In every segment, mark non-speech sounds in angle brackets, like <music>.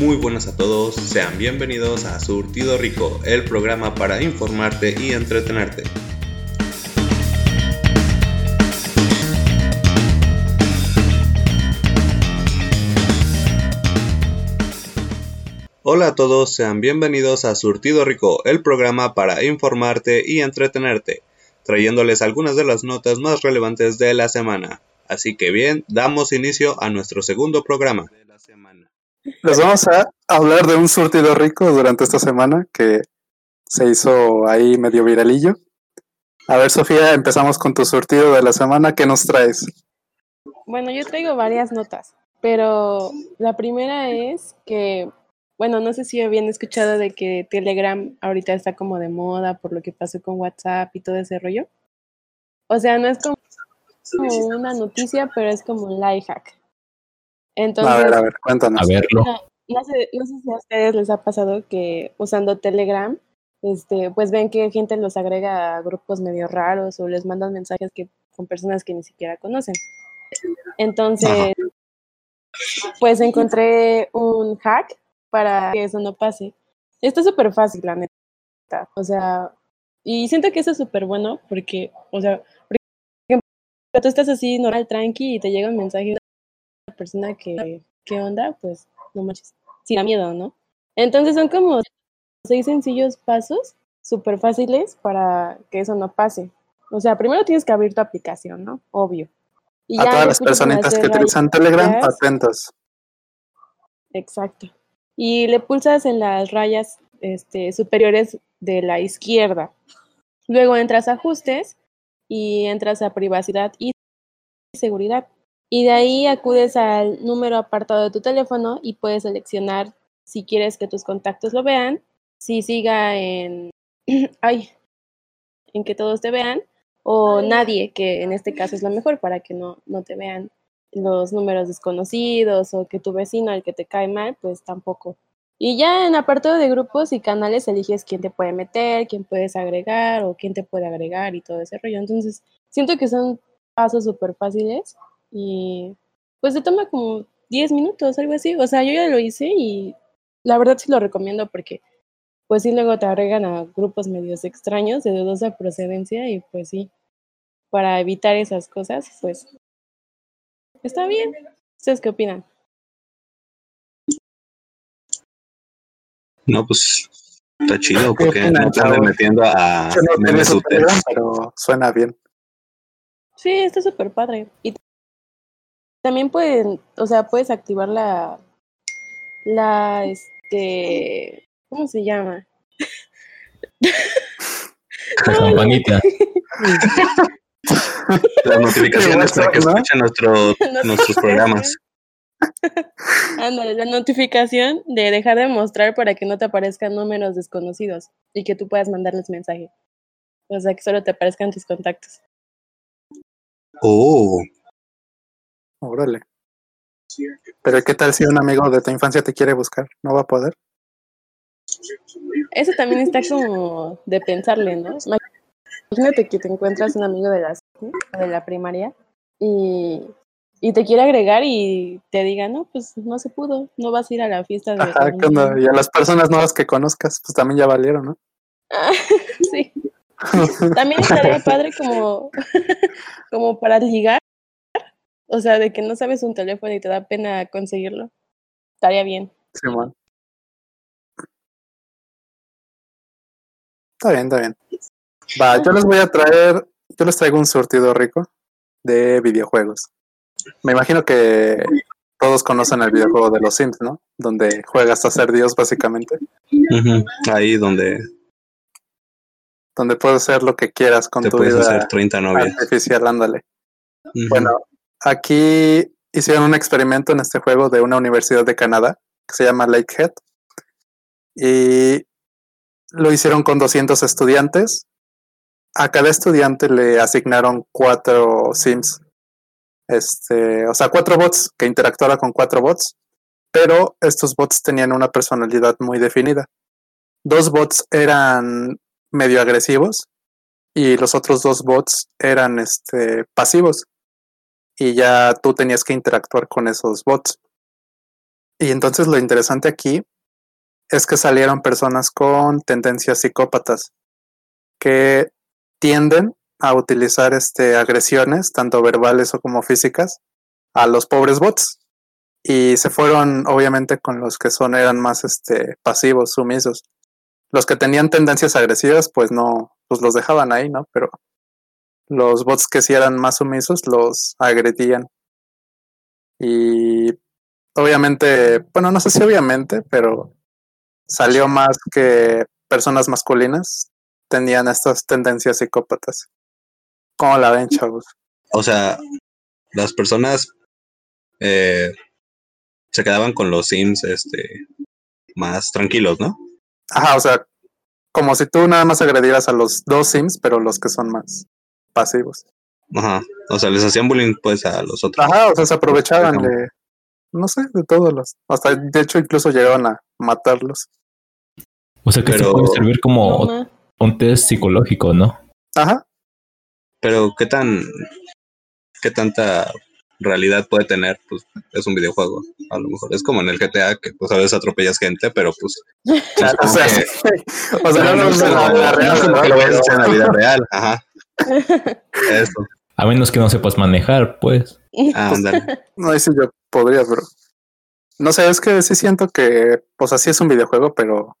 Muy buenas a todos, sean bienvenidos a Surtido Rico, el programa para informarte y entretenerte. Hola a todos, sean bienvenidos a Surtido Rico, el programa para informarte y entretenerte, trayéndoles algunas de las notas más relevantes de la semana. Así que bien, damos inicio a nuestro segundo programa. Les vamos a hablar de un surtido rico durante esta semana que se hizo ahí medio viralillo. A ver, Sofía, empezamos con tu surtido de la semana. ¿Qué nos traes? Bueno, yo traigo varias notas, pero la primera es que bueno, no sé si habían escuchado de que Telegram ahorita está como de moda por lo que pasó con WhatsApp y todo ese rollo. O sea, no es como, una noticia, pero es como un life hack. Entonces, a ver, a ver, cuéntanos. A verlo. No, sé, no sé si a ustedes les ha pasado que usando Telegram, este, pues ven que gente los agrega a grupos medio raros o les mandan mensajes que con personas que ni siquiera conocen. Entonces, pues encontré un hack para que eso no pase. Esto es súper fácil, la neta. O sea, y siento que eso es súper bueno porque, o sea, porque tú estás así normal, tranqui y te llega un mensaje persona que, ¿qué onda? Pues no manches, sin da miedo, ¿no? Entonces son como seis sencillos pasos súper fáciles para que eso no pase. O sea, primero tienes que abrir tu aplicación, ¿no? Obvio. Y a todas las personitas que utilizan Telegram, atentos. Exacto y le pulsas en las rayas este, superiores de la izquierda. Luego entras a ajustes y entras a privacidad y seguridad. Y de ahí acudes al número apartado de tu teléfono y puedes seleccionar si quieres que tus contactos lo vean, si siga en, <clears throat> ay, en que todos te vean, o nadie, que en este caso es lo mejor para que no, no te vean los números desconocidos o que tu vecino, el que te cae mal, pues tampoco. Y ya en apartado de grupos y canales eliges quién te puede meter, quién puedes agregar o quién te puede agregar y todo ese rollo. Entonces, siento que son pasos súper fáciles y pues se toma como 10 minutos, algo así. O sea, yo ya lo hice y la verdad sí lo recomiendo porque pues sí luego te agregan a grupos medios extraños de dudosa procedencia y pues sí, para evitar esas cosas, pues Está bien. ¿Ustedes qué opinan? No, pues está chido porque no están metiendo a no pero suena bien. Sí, está súper padre. Y también pueden, o sea, puedes activar la, la, este, ¿cómo se llama? La campanita. <laughs> Las notificaciones para que escuchen nuestro, nuestros programas. <laughs> Ándale, la notificación de dejar de mostrar para que no te aparezcan números desconocidos y que tú puedas mandarles mensaje. O sea, que solo te aparezcan tus contactos. Oh. Órale. Pero ¿qué tal si un amigo de tu infancia te quiere buscar? ¿No va a poder? Eso también está como de pensarle, ¿no? Imagínate que te encuentras un amigo de la, de la primaria y, y, te quiere agregar y te diga, no, pues no se pudo, no vas a ir a la fiesta de... Ajá, y a las personas nuevas que conozcas, pues también ya valieron, ¿no? <laughs> sí. También estaría padre como, <laughs> como para ligar, o sea, de que no sabes un teléfono y te da pena conseguirlo. Estaría bien. Sí, bueno. Está bien, está bien. Va, yo les voy a traer, yo les traigo un surtido rico de videojuegos. Me imagino que todos conocen el videojuego de los Sims, ¿no? Donde juegas a ser Dios, básicamente. Ahí donde. Donde puedes hacer lo que quieras con tu vida hacer 30 novias. artificial, ándale. Bueno, aquí hicieron un experimento en este juego de una universidad de Canadá que se llama Lakehead. Y lo hicieron con 200 estudiantes a cada estudiante le asignaron cuatro sims. Este, o sea, cuatro bots que interactuara con cuatro bots, pero estos bots tenían una personalidad muy definida. Dos bots eran medio agresivos y los otros dos bots eran este, pasivos. Y ya tú tenías que interactuar con esos bots. Y entonces lo interesante aquí es que salieron personas con tendencias psicópatas que tienden a utilizar este, agresiones, tanto verbales o como físicas, a los pobres bots. Y se fueron, obviamente, con los que son, eran más este, pasivos, sumisos. Los que tenían tendencias agresivas, pues no, pues los dejaban ahí, ¿no? Pero los bots que sí eran más sumisos los agredían. Y obviamente, bueno, no sé si obviamente, pero salió más que personas masculinas tenían estas tendencias psicópatas. ¿Cómo la ven, chavos? O sea, las personas eh, se quedaban con los Sims este, más tranquilos, ¿no? Ajá, o sea, como si tú nada más agredieras a los dos Sims, pero los que son más pasivos. Ajá, o sea, les hacían bullying pues a los otros. Ajá, o sea, se aprovechaban de, no sé, de todos los, hasta de hecho incluso llegaban a matarlos. O sea que Pero- esto puede servir como No, un test psicológico, ¿no? Ajá, Pero qué tan, qué tanta realidad puede tener, pues es un videojuego. A lo mejor es como en el GTA que pues a veces atropellas gente, pero pues claro, o sea, que- o sea, no, no, no, no, la no lo vayas a hacer en la vida real. Ajá. Eso. A menos que no sepas manejar, pues. Ah, ándale. No sé si yo podría, pero no sé, es que sí siento que, pues así es un videojuego, pero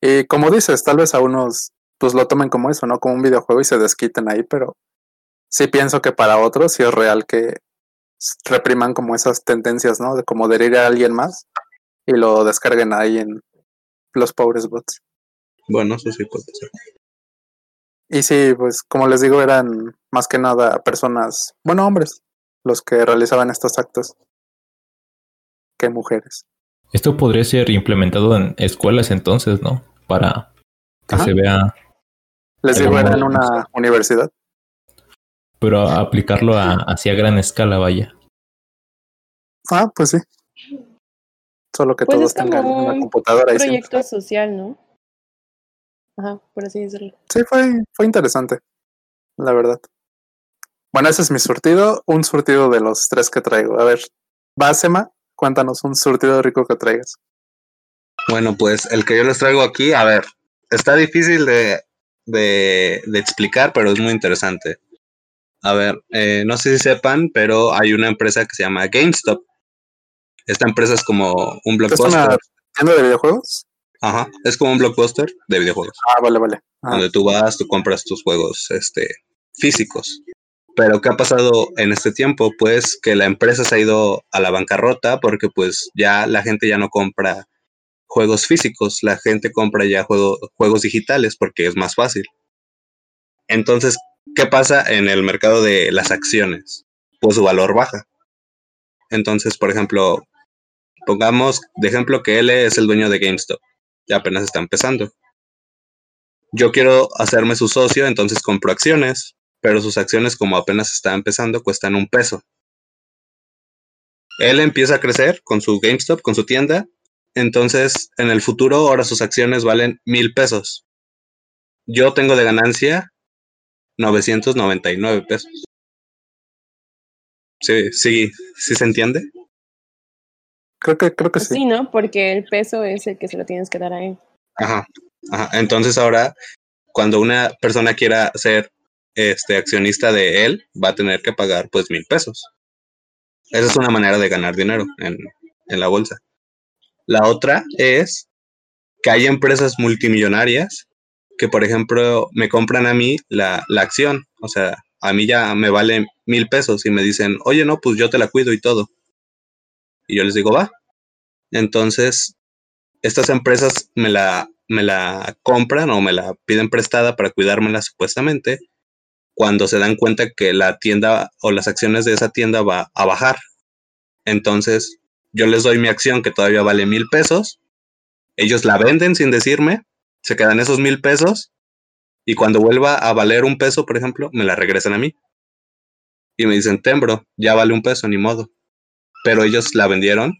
y como dices, tal vez a unos pues lo tomen como eso, ¿no? Como un videojuego y se desquiten ahí, pero sí pienso que para otros sí es real que repriman como esas tendencias, ¿no? De como de a alguien más y lo descarguen ahí en los pobres bots. Bueno, eso sí puede ser. Y sí, pues como les digo, eran más que nada personas, bueno, hombres, los que realizaban estos actos que mujeres. Esto podría ser implementado en escuelas entonces, ¿no? Para que Ajá. se vea, Les digo, era en una universidad. pero aplicarlo a, así a gran escala, vaya. Ah, pues sí. Solo que Pues todos es tengan una un computadora y proyecto social, ¿no? Ajá, por así decirlo. Sí, fue, fue interesante, la verdad. Bueno, ese es mi surtido, un surtido de los tres que traigo. A ver, Basema, cuéntanos un surtido rico que traigas. Bueno, pues el que yo les traigo aquí, a ver, está difícil de, de, de explicar, pero es muy interesante. A ver, eh, no sé si sepan, pero hay una empresa que se llama GameStop. Esta empresa es como un ¿Es blockbuster. una tienda de videojuegos? Ajá, es como un blockbuster de videojuegos. Ah, vale, vale. Ah, donde tú vas, tú compras tus juegos este, físicos. Pero ¿qué ha pasado en este tiempo? Pues que la empresa se ha ido a la bancarrota porque pues ya la gente ya no compra juegos físicos, la gente compra ya juego- juegos digitales porque es más fácil. Entonces, ¿qué pasa en el mercado de las acciones? Pues su valor baja. Entonces, por ejemplo, pongamos de ejemplo que él es el dueño de GameStop. Apenas está empezando yo quiero hacerme su socio, entonces compro acciones, pero sus acciones como apenas está empezando cuestan un peso. Él empieza a crecer con su GameStop, con su tienda, entonces en el futuro ahora sus acciones valen mil pesos. Yo tengo de ganancia 999 pesos. Sí, sí, sí se entiende. Creo que, creo que sí. sí, ¿no? Porque el peso es el que se lo tienes que dar a él. Ajá, ajá. Entonces ahora, cuando una persona quiera ser este accionista de él, va a tener que pagar pues mil pesos. Esa es una manera de ganar dinero en, en la bolsa. La otra es que hay empresas multimillonarias que, por ejemplo, me compran a mí la, la acción. O sea, a mí ya me vale mil pesos y me dicen, oye, no, pues yo te la cuido y todo. Y yo les digo, va. Entonces, estas empresas me la, me la compran o me la piden prestada para cuidármela supuestamente cuando se dan cuenta que la tienda o las acciones de esa tienda va a bajar. Entonces, yo les doy mi acción que todavía vale mil pesos, ellos la venden sin decirme, se quedan esos mil pesos y cuando vuelva a valer un peso, por ejemplo, me la regresan a mí. Y me dicen, Tembro, ya vale un peso, ni modo. Pero ellos la vendieron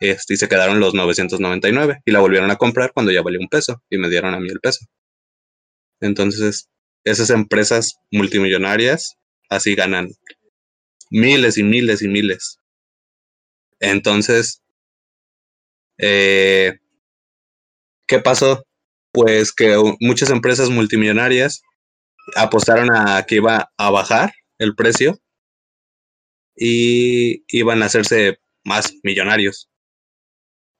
este, y se quedaron los 999 y la volvieron a comprar cuando ya valía un peso y me dieron a mí el peso. Entonces, esas empresas multimillonarias así ganan miles y miles y miles. Entonces, Eh, ¿Qué pasó? Pues que muchas empresas multimillonarias apostaron a que iba a bajar el precio y iban a hacerse más millonarios.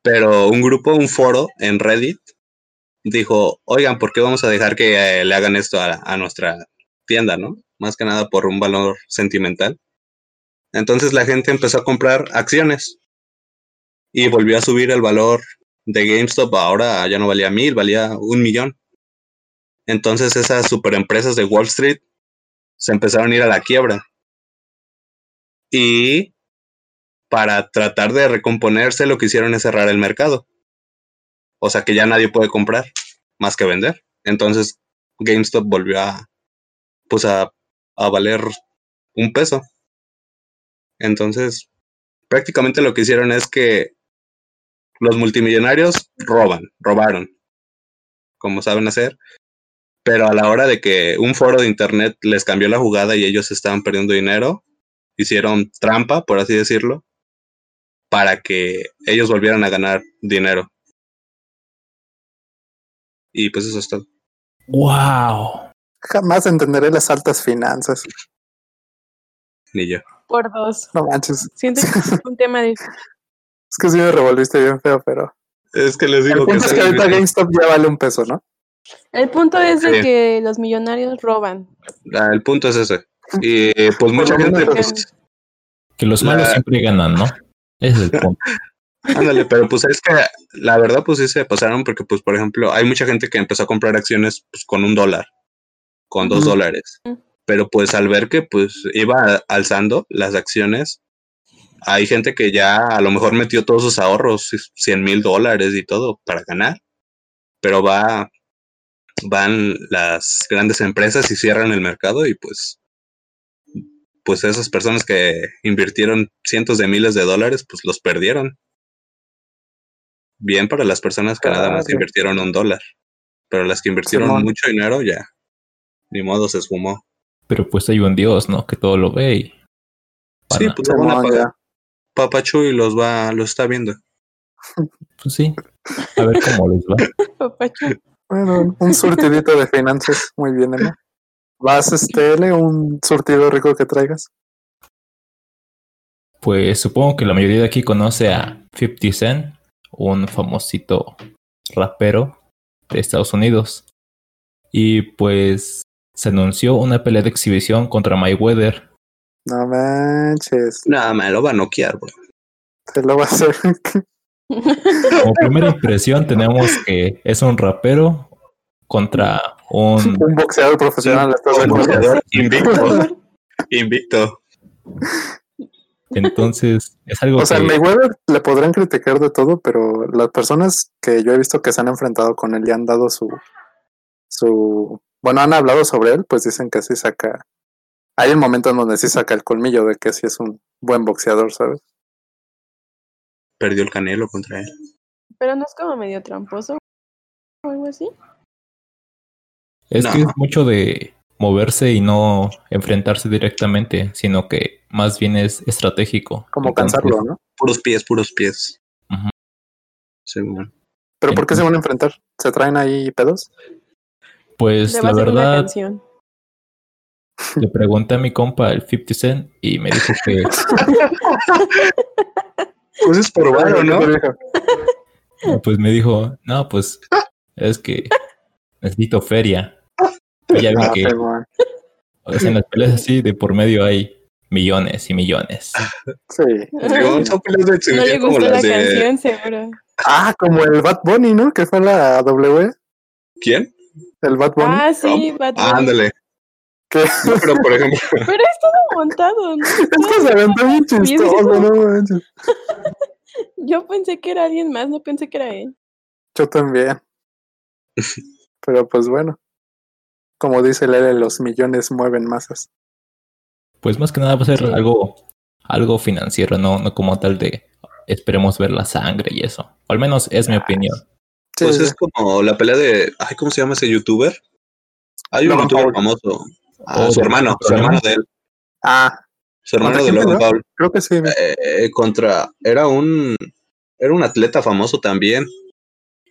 Pero un grupo, un foro en Reddit dijo, oigan, ¿por qué vamos a dejar que eh, le hagan esto a, nuestra tienda, no? Más que nada por un valor sentimental. Entonces la gente empezó a comprar acciones y volvió a subir el valor de GameStop. Ahora ya no valía mil, valía un millón. Entonces esas superempresas de Wall Street se empezaron a ir a la quiebra. Y para tratar de recomponerse lo que hicieron es cerrar el mercado. O sea que ya nadie puede comprar más que vender. Entonces GameStop volvió a, pues a, valer un peso. Entonces, prácticamente lo que hicieron es que los multimillonarios roban, robaron, como saben hacer, pero a la hora de que un foro de internet les cambió la jugada y ellos estaban perdiendo dinero, hicieron trampa, por así decirlo, para que ellos volvieran a ganar dinero. Y pues eso es todo. ¡Wow! Jamás entenderé las altas finanzas. Ni yo. Por dos. No manches. Siento que es un tema de. Es que sí me revolviste bien feo, pero. Es que les digo el punto es que ahorita GameStop ya vale un peso, ¿no? El punto es de Sí. que los millonarios roban. Ah, el punto es ese. Y pues mucha gente, pues, Que los malos La- siempre ganan, ¿no? Ese es el punto. Ándale, pero pues es que la verdad pues sí se pasaron porque pues por ejemplo hay mucha gente que empezó a comprar acciones pues con un dólar, con dos dólares, Mm. pero pues al ver que pues iba alzando las acciones, hay gente que ya a lo mejor metió todos sus ahorros, 100 mil dólares y todo para ganar, pero va, van las grandes empresas y cierran el mercado y pues pues esas personas que invirtieron cientos de miles de dólares pues los perdieron bien para las personas que nada más invirtieron un dólar. Pero las que invirtieron Simón. mucho dinero ya, ni modo, se esfumó. Pero pues hay un Dios, ¿no? Que todo lo ve y... Sí, pues lo van a Simón, pagar. Papachu y los va, los está viendo. Pues sí. A ver cómo les va. <laughs> Papacho. Bueno, un surtidito de finanzas. Muy bien, Emma. ¿Vas, este, L, un surtido rico que traigas? Pues supongo que la mayoría de aquí conoce a 50 Cent, un famosito rapero de Estados Unidos. Y pues se anunció una pelea de exhibición contra Mayweather. No manches. Nada, me lo va a noquear, bro. Te lo va a hacer. Como primera impresión tenemos que es un rapero contra un... <laughs> un boxeador profesional. ¿estás de Un boxeador <laughs> invicto. invicto. Entonces es algo O sea, que... al Mayweather le podrán criticar de todo, pero las personas que yo he visto que se han enfrentado con él y han dado su, su, bueno, han hablado sobre él, pues dicen que sí saca. Hay un momento en donde sí saca el colmillo de que sí es un buen boxeador, ¿sabes? Perdió el canelo contra él. Pero no es como medio tramposo o algo así. Es que es mucho de moverse y no enfrentarse directamente, sino que más bien es estratégico. Como Entonces, cansarlo, ¿no? Puros pies, puros pies. Sí, bueno. Pero ¿por qué se van a enfrentar? ¿Se traen ahí pedos? Pues la verdad, le pregunté a mi compa el 50 Cent y me dijo que <laughs> Pues es por varo, ¿no? pues me dijo, no, pues es que necesito feria. Y ya ven Ah, que qué o sea, en las peleas así de por medio hay millones y millones. Sí. Digo, son peleas de No le como gustó la de. canción, seguro. Ah, como el Bad Bunny, ¿no? Que fue la W. ¿Quién? El Bad Bunny. Ah, sí, Bad Bunny. Ah, ándale. que No, pero por ejemplo, <laughs> Pero es todo montado, ¿no? es que se aventó bien chistoso, no manches. <laughs> Yo pensé que era alguien más, no pensé que era él. Yo también. <laughs> Pero pues bueno. Como dice Lele, los millones mueven masas. Pues más que nada va a ser Sí. algo, algo financiero, no, no como tal de esperemos ver la sangre y eso. O al menos es mi opinión. Sí, pues sí. es como la pelea de. Ay, ¿cómo se llama ese youtuber? Hay un Logan youtuber Paul. famoso. Ah, Oh, su de- hermano, su hermano de él. Ah, Su hermano ¿Contra de Logan? Paul. creo que sí. Eh, contra. Era un. era un atleta famoso también.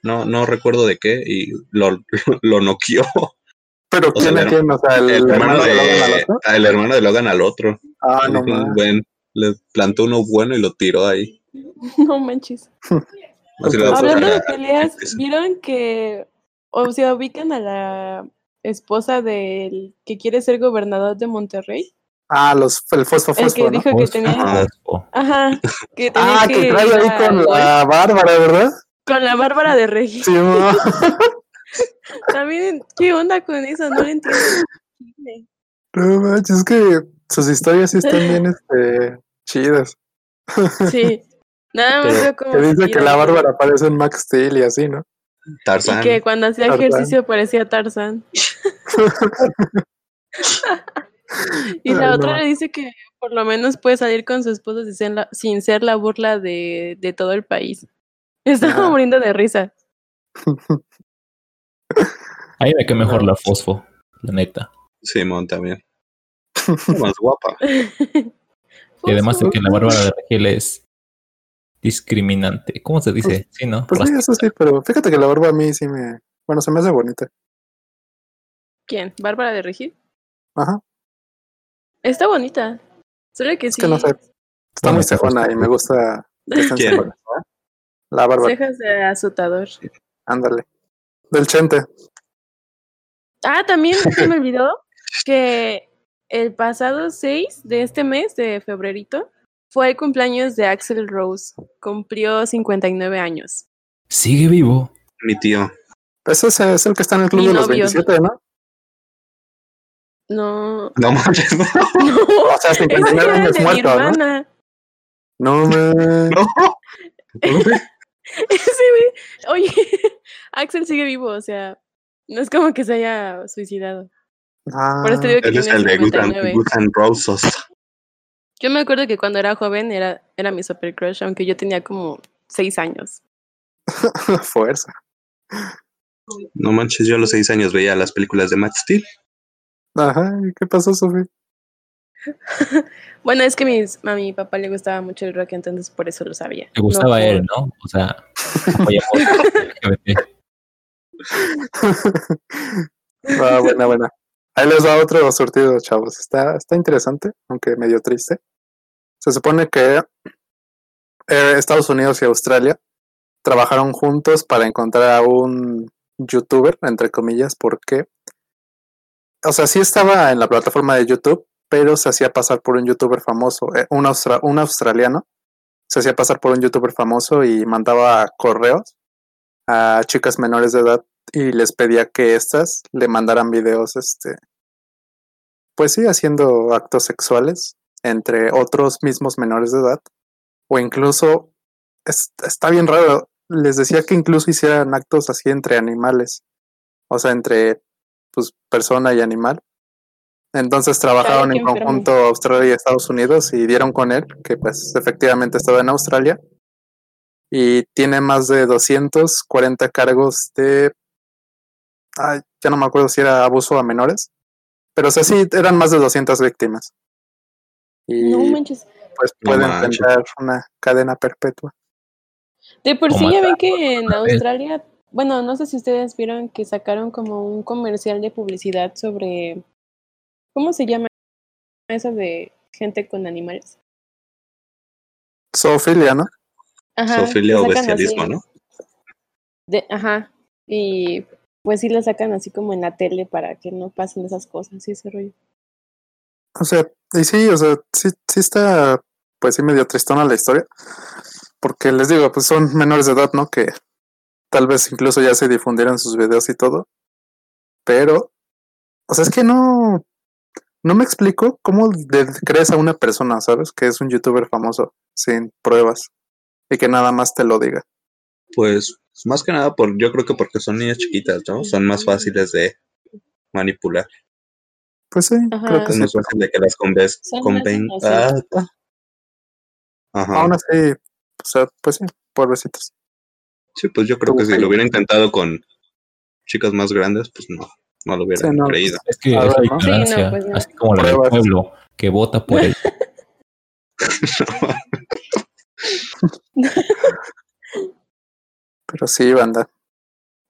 No, no recuerdo de qué, y lo, <laughs> lo noqueó. Pero ¿quién a quién? O sea, el, El hermano, de, Logan al otro. ah, el hermano de Logan al otro. Ah, Le no le plantó uno bueno y lo tiró ahí. <laughs> No manches. Hablando de <laughs> peleas, eso. ¿vieron que o sea, ubican a la esposa del que quiere ser gobernador de Monterrey? Ah, los, el fosfo El que fosfo, ¿no? dijo que Fosfo, tenía, fosfo. ajá, que tenía Ah, que trae ir ahí a con la Bárbara, ¿verdad? con la Bárbara de Regis. Sí, no. <laughs> También, ¿qué onda con eso? No lo entiendo. No manches, es que sus historias sí están bien este, chidas. Sí. Nada más veo como Que se dice que la. Bárbara aparece en Max Steel y así, ¿no? Y Tarzán. que cuando hacía ejercicio parecía Tarzán. <laughs> y la Ay, otra no. le dice que por lo menos puede salir con su esposo sin ser la, sin ser la burla de, de todo el país. Estaba Ah. muriendo de risa. <laughs> Ahí me quedó mejor la fosfo, la neta. Simón también. <laughs> Más guapa. Y además de que la Bárbara de Regil es discriminante. ¿Cómo se dice? Sí, ¿no? Pues sí, eso sí, pero fíjate que la barba a mí sí me. Bueno, se me hace bonita. ¿Quién? ¿Bárbara de Regil? Ajá. Está bonita. Solo que Es sí. que no sé. Está Bueno, muy cejona y me gusta que ¿Quién? La Bárbara, Cejas de azotador. ándale. Del Chente. Ah, también <laughs> se me olvidó que el pasado 6 de este mes, de febrerito, fue el cumpleaños de Axel Rose. Cumplió 59 años. Sigue vivo. Mi tío. Ese es, es el que está en el club Mi de los novio. 27, ¿no? No. No manches. No. O sea, Ese 59 era el años muerto, ¿no? No, me. <laughs> No. <laughs> <laughs> Ese güey- Oye, <laughs> Axel sigue vivo, o sea, no es como que se haya suicidado. Ah, Por eso te digo que Él es el de Good 59. and, Good and Roses. Yo me acuerdo que cuando era joven era, era mi super crush, aunque yo tenía como 6 años. <laughs> fuerza. No manches, yo a los seis años veía las películas de Matt Steel. Ajá, ¿y qué pasó, Sofi? <laughs> Bueno, es que mis- a mi papá le gustaba mucho el rock, entonces por eso lo sabía. Le gustaba No él, ¿no? O sea, LGBT. <laughs> Ah, buena, buena. Ahí les va otro surtido, chavos. Está, está interesante, aunque medio triste. Se supone que eh, Estados Unidos y Australia trabajaron juntos para encontrar a un youtuber, entre comillas, porque, o sea, sí estaba en la plataforma de YouTube, pero se hacía pasar por un youtuber famoso, eh, un, austra- un australiano, se hacía pasar por un youtuber famoso y mandaba correos a chicas menores de edad y les pedía que éstas le mandaran videos, este, pues sí, haciendo actos sexuales entre otros mismos menores de edad, o incluso, es- está bien raro, les decía que incluso hicieran actos así entre animales, o sea, entre, pues, persona y animal. Entonces trabajaron en enfermo. conjunto Australia y Estados Unidos y dieron con él, que pues efectivamente estaba en Australia, y tiene más de 240 cargos de ay, ya no me acuerdo si era abuso a menores, pero o sea, sí, eran más de 200 víctimas. Y No manches. pues No pueden manches. enfrentar una cadena perpetua. De por sí ya ven que en vez. Australia, bueno, no sé si ustedes vieron que sacaron como un comercial de publicidad sobre, ¿cómo se llama eso de gente con animales? Zoofilia, ¿no? Ajá, Zoofilia o así, bestialismo, ¿no? de- ajá, y pues sí la sacan así como en la tele para que no pasen esas cosas y ese rollo. O sea, y sí, o sea, sí, sí está, pues sí, medio tristona la historia. Porque les digo, pues son menores de edad, ¿no? Que tal vez incluso ya se difundieron sus videos y todo. Pero, o sea, es que no, no me explico cómo de- crees a una persona, ¿sabes? Que es un youtuber famoso, sin pruebas. Y que nada más te lo diga. Pues más que nada, por, yo creo que porque son niñas chiquitas, ¿no? Son más fáciles de manipular. Pues sí, Ajá. creo que Es más fácil de que las conves, Son conven... más Ah, inocentes. Ajá. Aún así, o sea, pues sí, pobrecitos. Sí, pues yo creo que si lo hubiera intentado con chicas más grandes, pues no, no lo hubiera Sí, no, creído. Es que ver, la ¿no? Sí, no, ignorancia, pues no. así como la del pueblo que vota por él. <laughs> Pero sí, banda.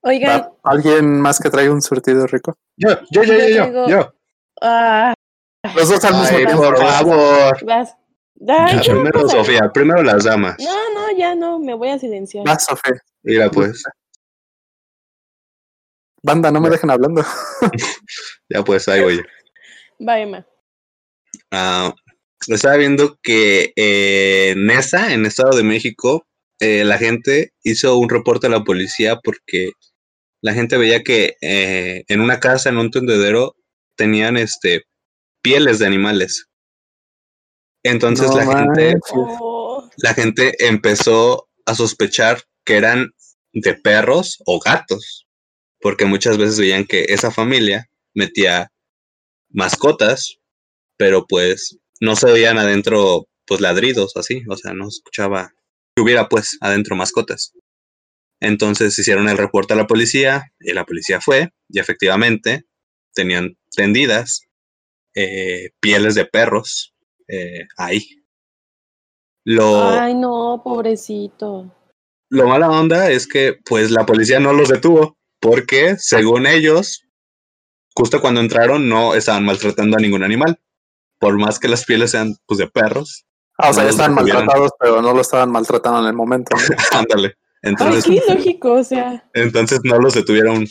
Oigan, ¿Va- ¿Alguien más que traiga un surtido rico? Yo, yo, yo, yo, yo, yo. ah, Los dos al mismo tiempo. por favor. vas. Ay, Ya, ¿qué Primero? Sofía, primero las damas. No, no, ya no, me voy a silenciar. Va, Sofía. Mira pues, Banda, no me dejen hablando. <laughs> ya pues, ahí voy. Va, Emma. Ah, estaba viendo que eh, en esa, en Estado de México, eh, la gente hizo un reporte a la policía porque la gente veía que eh, en una casa, en un tendedero, tenían este pieles de animales. Entonces No la gente, manches. Oh, la gente empezó a sospechar que eran de perros o gatos, porque muchas veces veían que esa familia metía mascotas, pero pues no se veían adentro pues ladridos así, o sea, no escuchaba que hubiera pues adentro mascotas. Entonces hicieron el reporte a la policía y la policía fue y efectivamente tenían tendidas eh, pieles de perros eh, ahí. Lo, Ay, no, pobrecito. lo mala onda es que pues la policía no los detuvo porque según ellos justo cuando entraron no estaban maltratando a ningún animal por más que las pieles sean pues de perros Ah, o sea, ya estaban maltratados, pero no lo estaban maltratando en el momento. <laughs> ándale Ay, entonces qué lógico, o sea, entonces no los detuvieron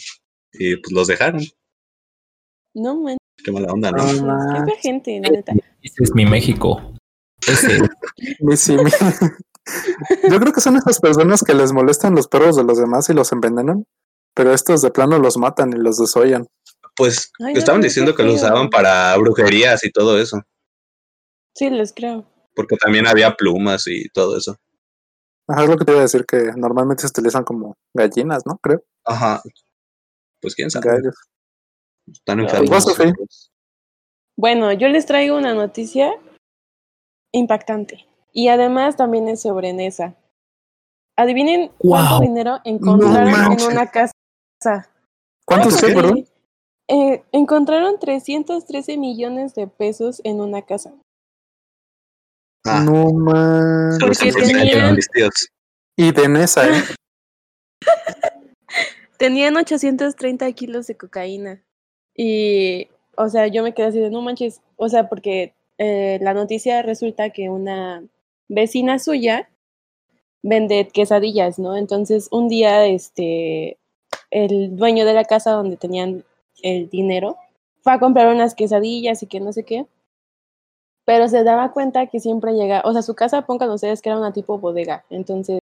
y pues los dejaron no manches, qué mala onda no No qué gente, la neta. Ese es mi México. Ese. <laughs> Mi simi. <laughs> Yo creo que son esas personas que les molestan los perros de los demás y los envenenan, pero estos de plano los matan y los desollan. pues Ay, estaban diciendo que los usaban para brujerías y todo eso Sí, les creo. porque también había plumas y todo eso Ajá, es lo que te iba a decir, que normalmente se utilizan como gallinas, ¿no? Creo. ajá pues quién sabe Gallos. están enfermos. Bueno, yo les traigo una noticia impactante. Y además también es sobre Nesa. Adivinen cuánto dinero encontraron en una casa. ¿Cuántos qué, perdón? Eh, encontraron 313 millones de pesos en una casa. Ah, No tenían- tíos. Y de Nesa, ¿eh? <laughs> Tenían 830 kilos de cocaína. Y, o sea, yo me quedé así de no manches. O sea, porque eh, la noticia resulta que una vecina suya vende quesadillas, ¿no? Entonces, un día, este, el dueño de la casa donde tenían el dinero fue a comprar unas quesadillas y que no sé qué. Pero se daba cuenta que siempre llega, o sea, su casa, pongan ustedes que era una tipo bodega. Entonces,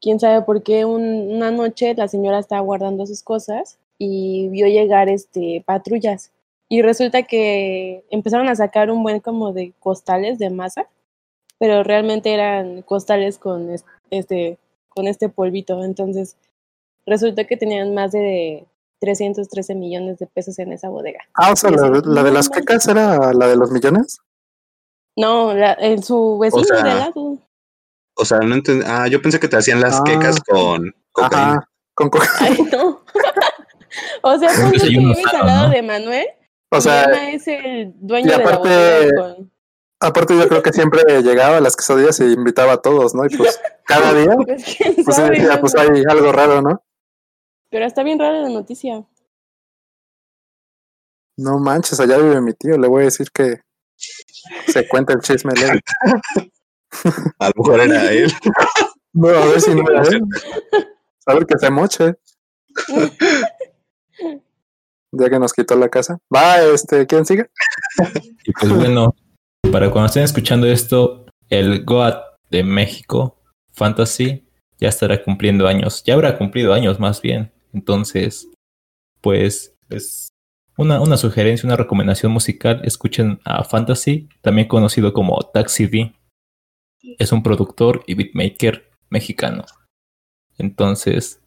quién sabe por qué un- una noche la señora estaba guardando sus cosas y vio llegar este patrullas y resulta que empezaron a sacar un buen como de costales de masa pero realmente eran costales con es- este con este polvito entonces resultó que tenían más de 313 millones de pesos en esa bodega Ah, o sea, la, la de las quecas era la de los millones. no la, el- su vecino sea, de lado O sea, no entendí. Ah, yo pensé que te hacían las Ah. quecas con cocaína. Ajá. Con co- ay no <laughs> o sea tú que vives al lado ¿no? de Manuel O sea, es el dueño y de la aparte- bodega con- aparte yo creo que siempre llegaba a las quesadillas y invitaba a todos, ¿no? Y pues <laughs> cada día, Pues pues pues hay algo raro, ¿no? Pero está bien rara la noticia. No manches, allá vive mi tío, le voy a decir que se cuenta el chisme. luego. <laughs> A lo mejor era él. <laughs> No, a ver si no era él. A ver que se moche. Ya que nos quitó la casa. Va, este, ¿quién sigue? Y pues bueno, para cuando estén escuchando esto, el GOAT de México, Fantasy, ya estará cumpliendo años. Ya habrá cumplido años más bien. Entonces, pues es una, una sugerencia, una recomendación musical. Escuchen a Fantasy, también conocido como Taxi D. Es un productor y beatmaker mexicano. Entonces,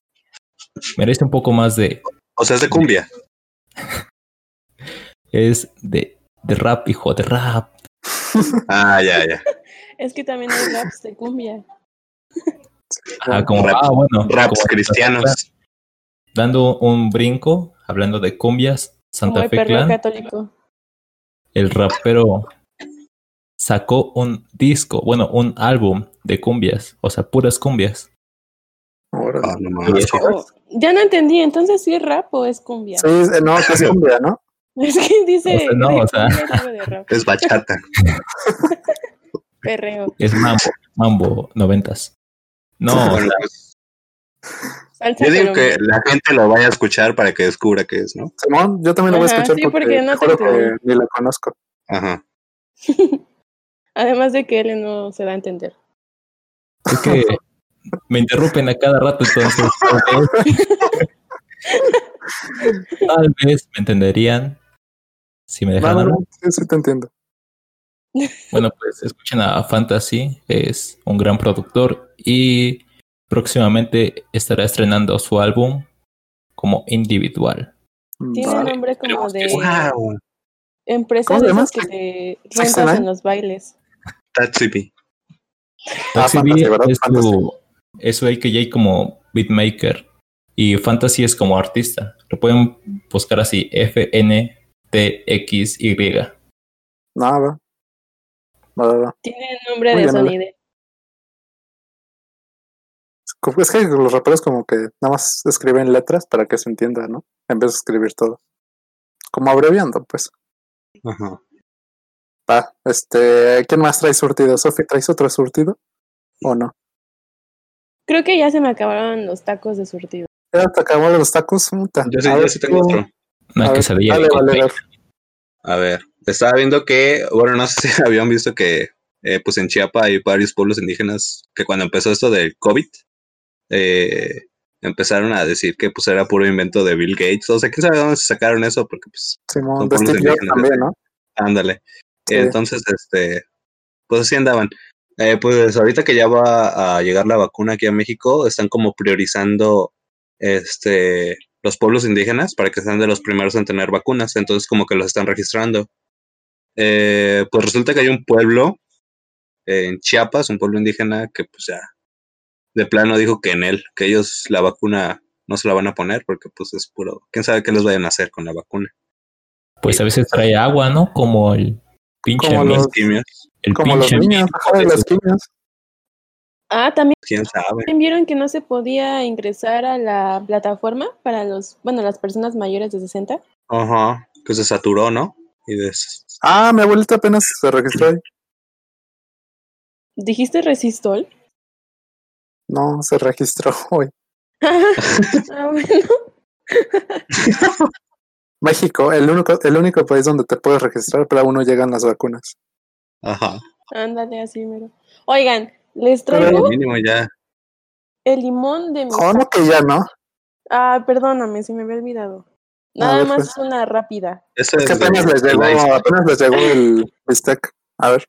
merece un poco más de... O sea, es de cumbia. <laughs> Es de, de rap, hijo, de rap. <laughs> Ah, ya, ya. <laughs> Es que también hay raps de cumbia. Ah, como, Raps- ah, bueno, Raps como- cristianos. Dando un brinco, hablando de cumbias, Santa Fe Clan, católico. el rapero sacó un disco, bueno, un álbum de cumbias, o sea, puras cumbias. Ah, no mames. Oh, ya no entendí, entonces sí es rap o es cumbia. Sí, no, es cumbia, ¿no? <laughs> Es que dice O sea, no, o sea. Es bachata. <laughs> perreo, Es mambo, mambo noventas. No, o sea, salsa yo digo que la gente lo vaya a escuchar para que descubra qué es, ¿no? Simón, yo también lo voy a escuchar sí, porque, porque no juro que ni la conozco. Ajá. <laughs> Además de que él no se da a entender. es que me interrumpen a cada rato, entonces tal vez, <laughs> me entenderían si me dejan No, no, hablar. no, sí, sí te entiendo. Bueno, pues escuchen a Fantasy, es un gran productor y próximamente estará estrenando su álbum como individual. Tiene Vale. nombre como de. Wow. empresa ¿Cómo se de esas que te ¿Sixty rentas en los bailes. Ah, Fantasy, B ¿verdad? es su, es su AKJ como beatmaker y Fantasy es como artista. Lo pueden buscar así, F-N-T-X-Y. Nada. Va. Tiene nombre Muy de sonido. Es que los raperos como que nada más escriben letras para que se entienda, ¿no? En vez de escribir todo. Como abreviando, pues. Ajá. Va, este, ¿quién más trae surtido? Sofi, ¿traes otro surtido? ¿O no? Creo que ya se me acabaron los tacos de surtido. Ya te acabamos los tacos, puta. Yo sí, A yo ver, sí tengo otro. Una a ver, quesadilla dale, vale. A ver, estaba viendo que, bueno, no sé si <laughs> habían visto que, eh, pues en Chiapas hay varios pueblos indígenas que cuando empezó esto del COVID, eh, empezaron a decir que pues era puro invento de Bill Gates. O sea, quién sabe dónde se sacaron eso, porque pues, Simón, de Steve también, ¿no? ándale. Sí. Entonces, este, pues así andaban. Eh, pues ahorita que ya va a llegar la vacuna aquí a México, están como priorizando este los pueblos indígenas para que sean de los primeros en tener vacunas. Entonces, como que los están registrando. Eh, pues resulta que hay un pueblo en Chiapas, un pueblo indígena que pues ya de plano dijo que en él, que ellos la vacuna no se la van a poner porque pues es puro, quién sabe qué les vayan a hacer con la vacuna. Pues a veces trae agua, ¿no? Como el pinche Como los- Quimios, el Como los niños, de las quimios. Ah, también quién sabe. vieron que no se podía ingresar a la plataforma para los, bueno, las personas mayores de 60. Ajá, que se saturó, ¿no? Y des- Ah, mi abuelita apenas se registró ahí. ¿Dijiste resistol? No, se registró <laughs> hoy. <laughs> ah, bueno. <laughs> México, el único, el único país donde te puedes registrar, pero aún no llegan las vacunas. Ajá. Ándale así, mero. Oigan, les Pero- traigo Mínimo ya. el limón de mi Oh, no, que ya no. Ah, perdóname, se me había olvidado. Nada ver, más pues. una rápida. Ese Es que es apenas les llegó, apenas les llegó el bistec. A ver.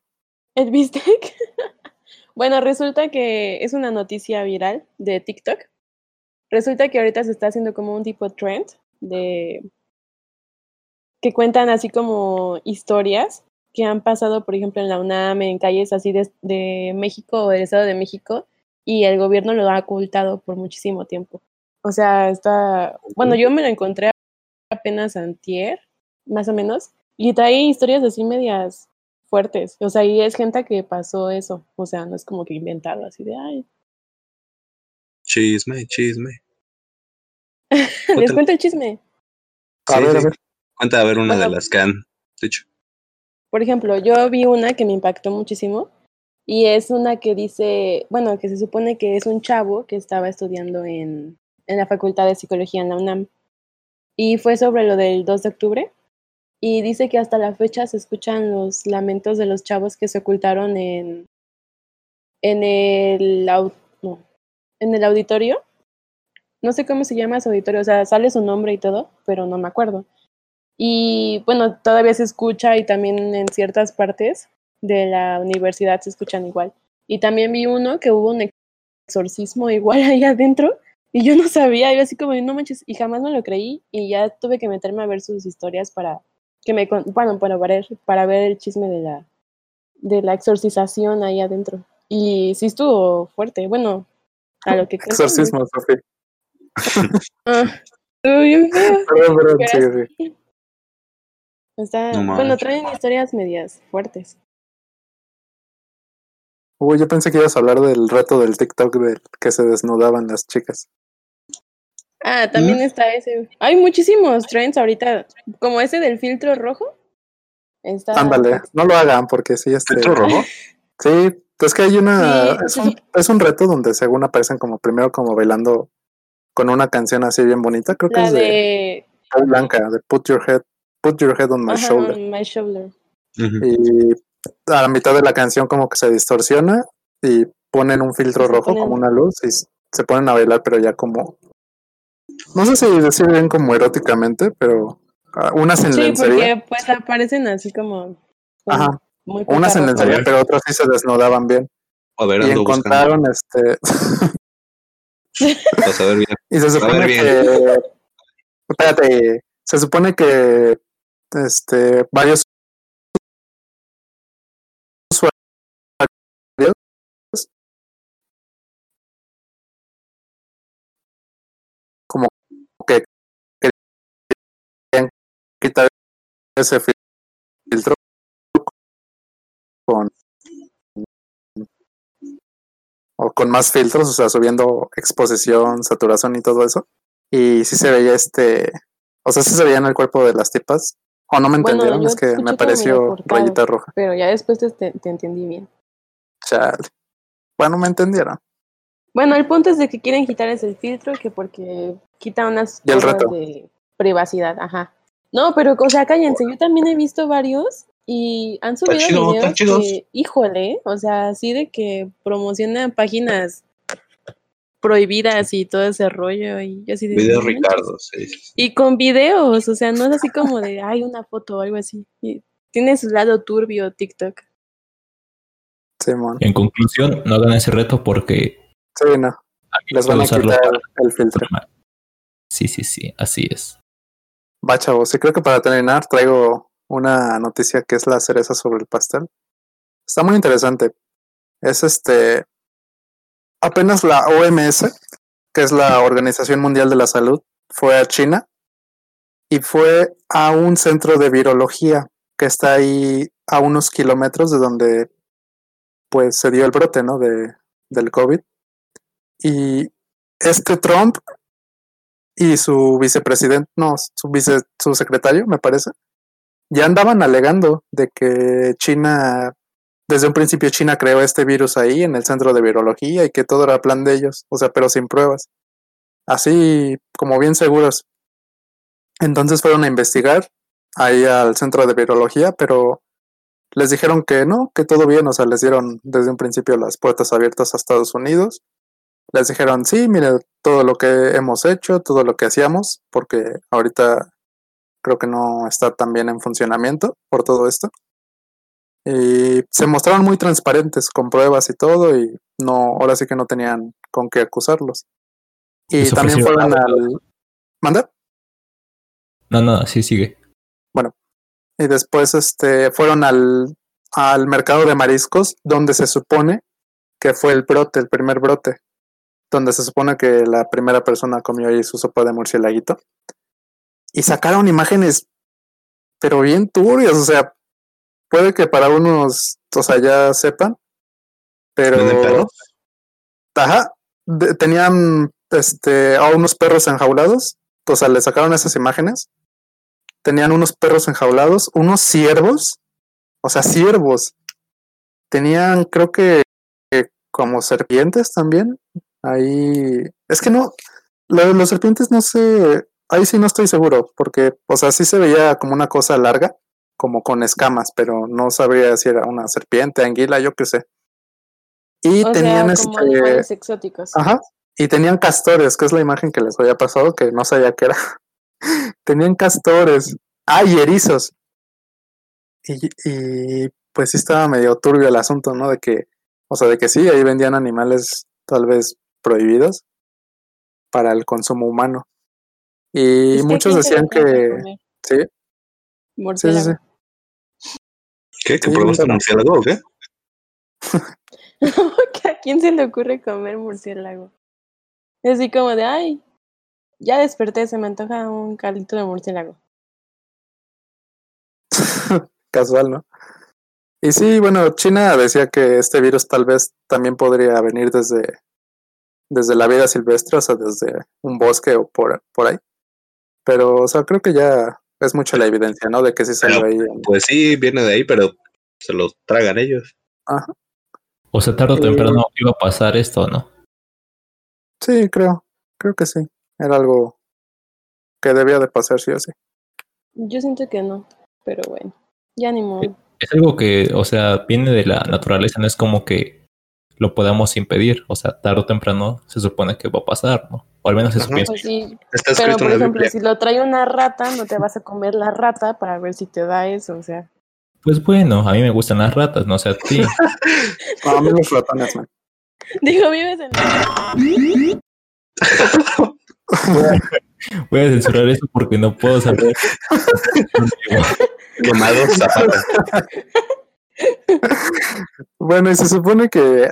¿El bistec? Bueno, resulta que es una noticia viral de TikTok. Resulta que ahorita se está haciendo como un tipo trend de que cuentan así como historias que han pasado, por ejemplo, en la UNAM, en calles así de, México o del Estado de México, y el gobierno lo ha ocultado por muchísimo tiempo. O sea, está, bueno, yo me lo encontré apenas antier, más o menos, y trae historias así medias fuertes. O sea, y es gente que pasó eso. O sea, no es como que inventado así de, ay, Chisme, chisme. <laughs> les cuento el chisme. A Sí, ver, a ver. Cuenta a ver una de las que han dicho. Por ejemplo, yo vi una que me impactó muchísimo y es una que dice, bueno, que se supone que es un chavo que estaba estudiando en, en la Facultad de Psicología en la UNAM y fue sobre lo del 2 de octubre y dice que hasta la fecha se escuchan los lamentos de los chavos que se ocultaron en, en, el, no, en el auditorio. No sé cómo se llama ese auditorio, o sea, sale su nombre y todo, pero no me acuerdo. Y bueno, todavía se escucha y también en ciertas partes de la universidad se escuchan igual. Y también vi uno que hubo un exorcismo igual <laughs> ahí adentro y yo no sabía, yo así como, no manches, y jamás me lo creí y ya tuve que meterme a ver sus historias para que me, bueno, para ver, para ver el chisme de la, de la exorcización ahí adentro. Y sí estuvo fuerte, bueno, a lo que creo. que- Exorcismo, Sofi. <laughs> Ah, estuvo bien feo. Perdón, perdón, sí. Está, No bueno, traen historias medias fuertes. Uy, yo pensé que ibas a hablar del reto del TikTok de que se desnudaban las chicas. Ah, también está ese. Hay muchísimos trends ahorita, como ese del filtro rojo. Está, Ándale, no lo hagan porque sí, este. ¿Filtro rojo? Sí, es que hay una. Sí, es, sí. un, es un reto donde según aparecen como primero como bailando con una canción así bien bonita. Creo que La es de, de Blanca, de Put Your Head, Put Your Head on My ajá, Shoulder. on My Shoulder. Ujú. Y a la mitad de la canción como que se distorsiona y ponen un filtro Se rojo ponen- como una luz y se ponen a bailar, pero ya como. No sé si decir bien como eróticamente, pero ah, unas en Sí, lencería. porque pues aparecen así como con Ajá, muy unas en lencería, ver. pero otras sí se desnudaban bien. A ver, Y ando buscando. encontraron este. <laughs> Para saber bien. Y se ver, supone bien. que. Espérate. Se supone que. Este. Varios. Ese fil- filtro con. O con más filtros, o sea, subiendo exposición, saturación y todo eso. Y sí se veía este. O sea, sí se veía en el cuerpo de las tipas. O no me entendieron, es que me pareció cortado. rayita roja. Pero ya después te, te- te entendí bien. Chale. Bueno, me entendieron. Bueno, el punto es de que quieren quitar ese filtro que porque quita unas Y el cosas reto. de privacidad, ajá. No, pero o sea, cállense, yo también he visto varios y han subido chido, videos que, híjole, o sea, así de que promocionan páginas prohibidas y todo ese rollo y yo así de Video "No manches". Ricardo, sí. sí, sí. Y con videos, o sea, no es así como de, hay una foto o algo así. Y tiene su lado turbio TikTok. Simón. En conclusión, no hagan ese reto porque Sí, no. Les van a quitar el filtro. Sí, sí, sí, así es. Va, chavos. Y creo que para terminar traigo una noticia que es la cereza sobre el pastel. Está muy interesante. Es este. Apenas la OMS, que es la Organización Mundial de la Salud, fue a China y fue a un centro de virología que está ahí a unos kilómetros de donde pues se dio el brote, ¿no? De, del COVID. Y este Trump y su vicepresidente, no, su vice, su secretario, me parece, ya andaban alegando de que China, desde un principio China creó este virus ahí en el centro de virología y que todo era plan de ellos, o sea, pero sin pruebas. Así como bien seguros. Entonces fueron a investigar ahí al centro de virología, pero les dijeron que no, que todo bien, o sea, les dieron desde un principio las puertas abiertas a Estados Unidos. Les dijeron, sí, mire, todo lo que hemos hecho, todo lo que hacíamos, porque ahorita creo que no está tan bien en funcionamiento por todo esto. Y se mostraron muy transparentes con pruebas y todo, y no, ahora sí que no tenían con qué acusarlos. Y también fueron al. ¿Manda? No, no, sí sigue. Y después este, fueron al, al mercado de mariscos, donde se supone que fue el brote, el primer brote, donde se supone que la primera persona comió ahí su sopa de murcielaguito. Y sacaron imágenes, pero bien turbias, o sea, puede que para unos, o sea, ya sepan, pero... Ajá, de- tenían este, a unos perros enjaulados, o sea, le sacaron esas imágenes. Tenían unos perros enjaulados, unos ciervos, o sea, ciervos. Tenían, creo que, que como serpientes también. Ahí, es que no, lo de los serpientes no sé, ahí sí no estoy seguro, porque, o sea, sí se veía como una cosa larga, como con escamas, pero no sabría si era una serpiente, anguila, yo qué sé. Y O tenían sea, como este. exóticos. Ajá. Y tenían castores, que es la imagen que les había pasado, que no sabía qué era. <laughs> tenían castores. Ah, y erizos. Y, y pues sí estaba medio turbio el asunto, ¿no? De que, o sea, de que sí, ahí vendían animales tal vez prohibidos para el consumo humano. Y Es muchos ¿quién se decían que, sí, sí, sí, Murciélago. sí. ¿Qué? ¿Que Sí, probaste murciélago o qué? <laughs> ¿Que ¿A quién se le ocurre comer murciélago? Es así como de, ay, ya desperté, se me antoja un caldito de murciélago. <laughs> casual, ¿no? Y sí, bueno, China decía que este virus tal vez también podría venir desde, desde la vida silvestre, o sea, desde un bosque o por, por ahí. Pero, o sea, creo que ya es mucha la evidencia, ¿no? De que sí salió ahí. Pues sí, viene de ahí, pero se lo tragan ellos. Ajá. O sea, tarde o temprano iba a pasar esto, ¿no? Sí, creo. Creo que sí. Era algo que debía de pasar sí o sí. Yo siento que no, pero bueno, ya ni modo. Es algo que, o sea, viene de la naturaleza, no es como que lo podamos impedir. O sea, tarde o temprano se supone que va a pasar, ¿no? O al menos eso Ajá. pienso. Pues sí, Está pero por ejemplo, Biblia. si lo trae una rata, no te vas a comer la rata para ver si te da eso, o sea. Pues bueno, a mí me gustan las ratas, no sé a ti. <laughs> No, a mí los ratones, man. Digo, vives en <laughs> Voy a censurar eso porque no puedo saber. <laughs> Quemados zapatos. Bueno, y se supone que,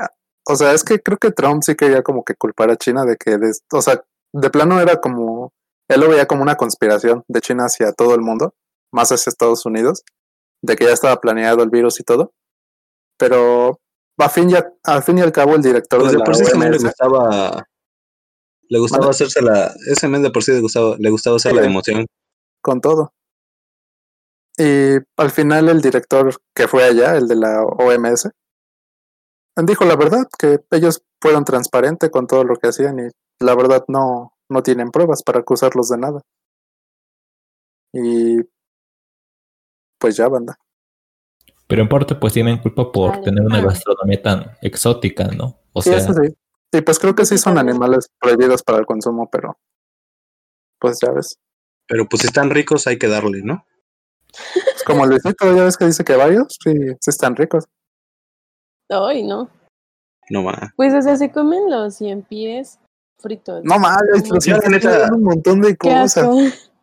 o sea, es que creo que Trump sí quería como que culpar a China de que, des- o sea, de plano era como, él lo veía como una conspiración de China hacia todo el mundo, más hacia Estados Unidos, de que ya estaba planeado el virus y todo. Pero a fin y a- al fin y al cabo el director Pues de de la por sí ese men le OMS, gustaba. Le gustaba hacerse la. Ese men de por sí le gustaba, le gustaba hacer Sí. la emoción. con todo. Y al final el director que fue allá, el de la OMS, dijo la verdad, que ellos fueron transparentes con todo lo que hacían y la verdad no, no tienen pruebas para acusarlos de nada. Y pues ya, banda. Pero en parte, pues tienen culpa por Vale. tener una gastronomía tan exótica, ¿no? O sí, sea, eso sí. Y pues creo que sí son animales prohibidos para el consumo, pero pues ya ves. Pero pues si están ricos hay que darle, ¿no? Es como Luisito, ya ves que dice que varios, sí, sí están ricos. Ay, no. No más. Pues, o sea, se comen los cien pies fritos. No Ya, la un montón de cosas.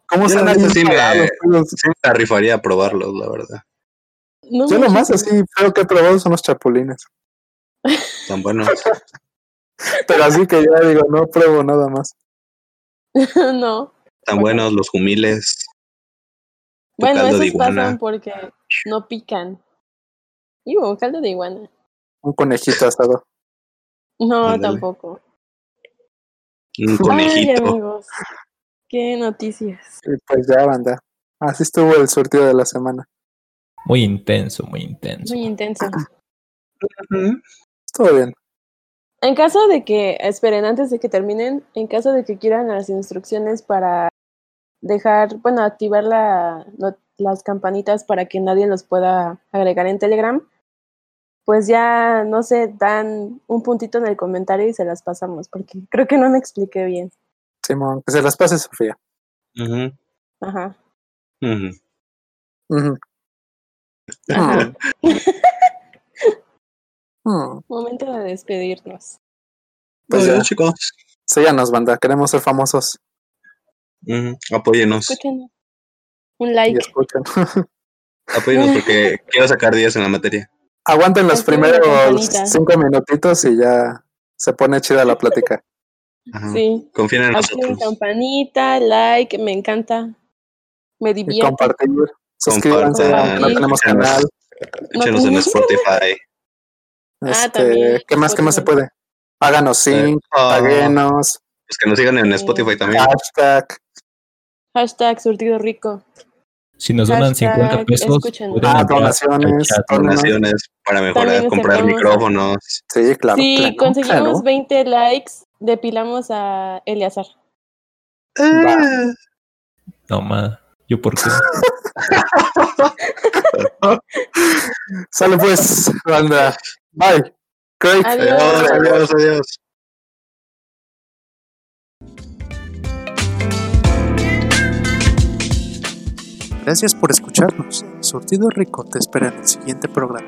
¿Cómo neta ahí sí me- Sí me rifaría a probarlos, la verdad. No Yo lo más así feo que he probado son los chapulines. <laughs> Tan buenos. Pero así que ya digo, no pruebo nada más. <laughs> no. Tan buenos los humiles. Bueno, esos pasan porque no pican. Ivo, caldo de iguana. Un conejito asado. No, Ándale. tampoco. Un Ay, conejito. amigos. Qué noticias. Y pues ya, banda. Así estuvo el surtido de la semana. muy intenso, muy intenso. Muy intenso. Estuvo bien. En caso de que, esperen, antes de que terminen, en caso de que quieran las instrucciones para dejar, bueno, activar la, no- las campanitas para que nadie los pueda agregar en Telegram, pues ya, no sé, dan un puntito en el comentario y se las pasamos, porque creo que no me expliqué bien. Simón, que se las pase Sofía. Ajá. Ujú. Ujú. <laughs> Ajá. Mm. Momento de despedirnos. Pues Bueno, ya. chicos. Síganos, banda. Queremos ser famosos. Apóyenos. Escuchen. Un Y like. escuchen. <laughs> Apóyenos porque quiero sacar 10 en la materia. Aguanten los primeros cinco minutitos y ya se pone chida la plática. <laughs> Ajá. Sí. Confíen en nosotros. campanita, like, me encanta. Me Y divierte. compartir. Suscríbanse, no tenemos escúchenos. canal. No Échenos en tenemos- Spotify. Ah, Este, también, ¿Qué más? ¿Qué más se puede? Háganos sync, Ah, paguenos, pues que nos sigan en. Spotify también. hashtag. Hashtag surtido rico. Si nos donan Hashtag 50 pesos, Ah, donaciones, donaciones. Para mejorar, También comprar micrófonos. Sí, claro. si claro, conseguimos claro. 20 likes, depilamos a Eleazar. Va. No más. ¿Yo por qué? <laughs> Sale pues, banda. Bye. Craig. Adiós. Adiós, adiós, adiós. Gracias por escucharnos. Surtido Rico te espera en el siguiente programa.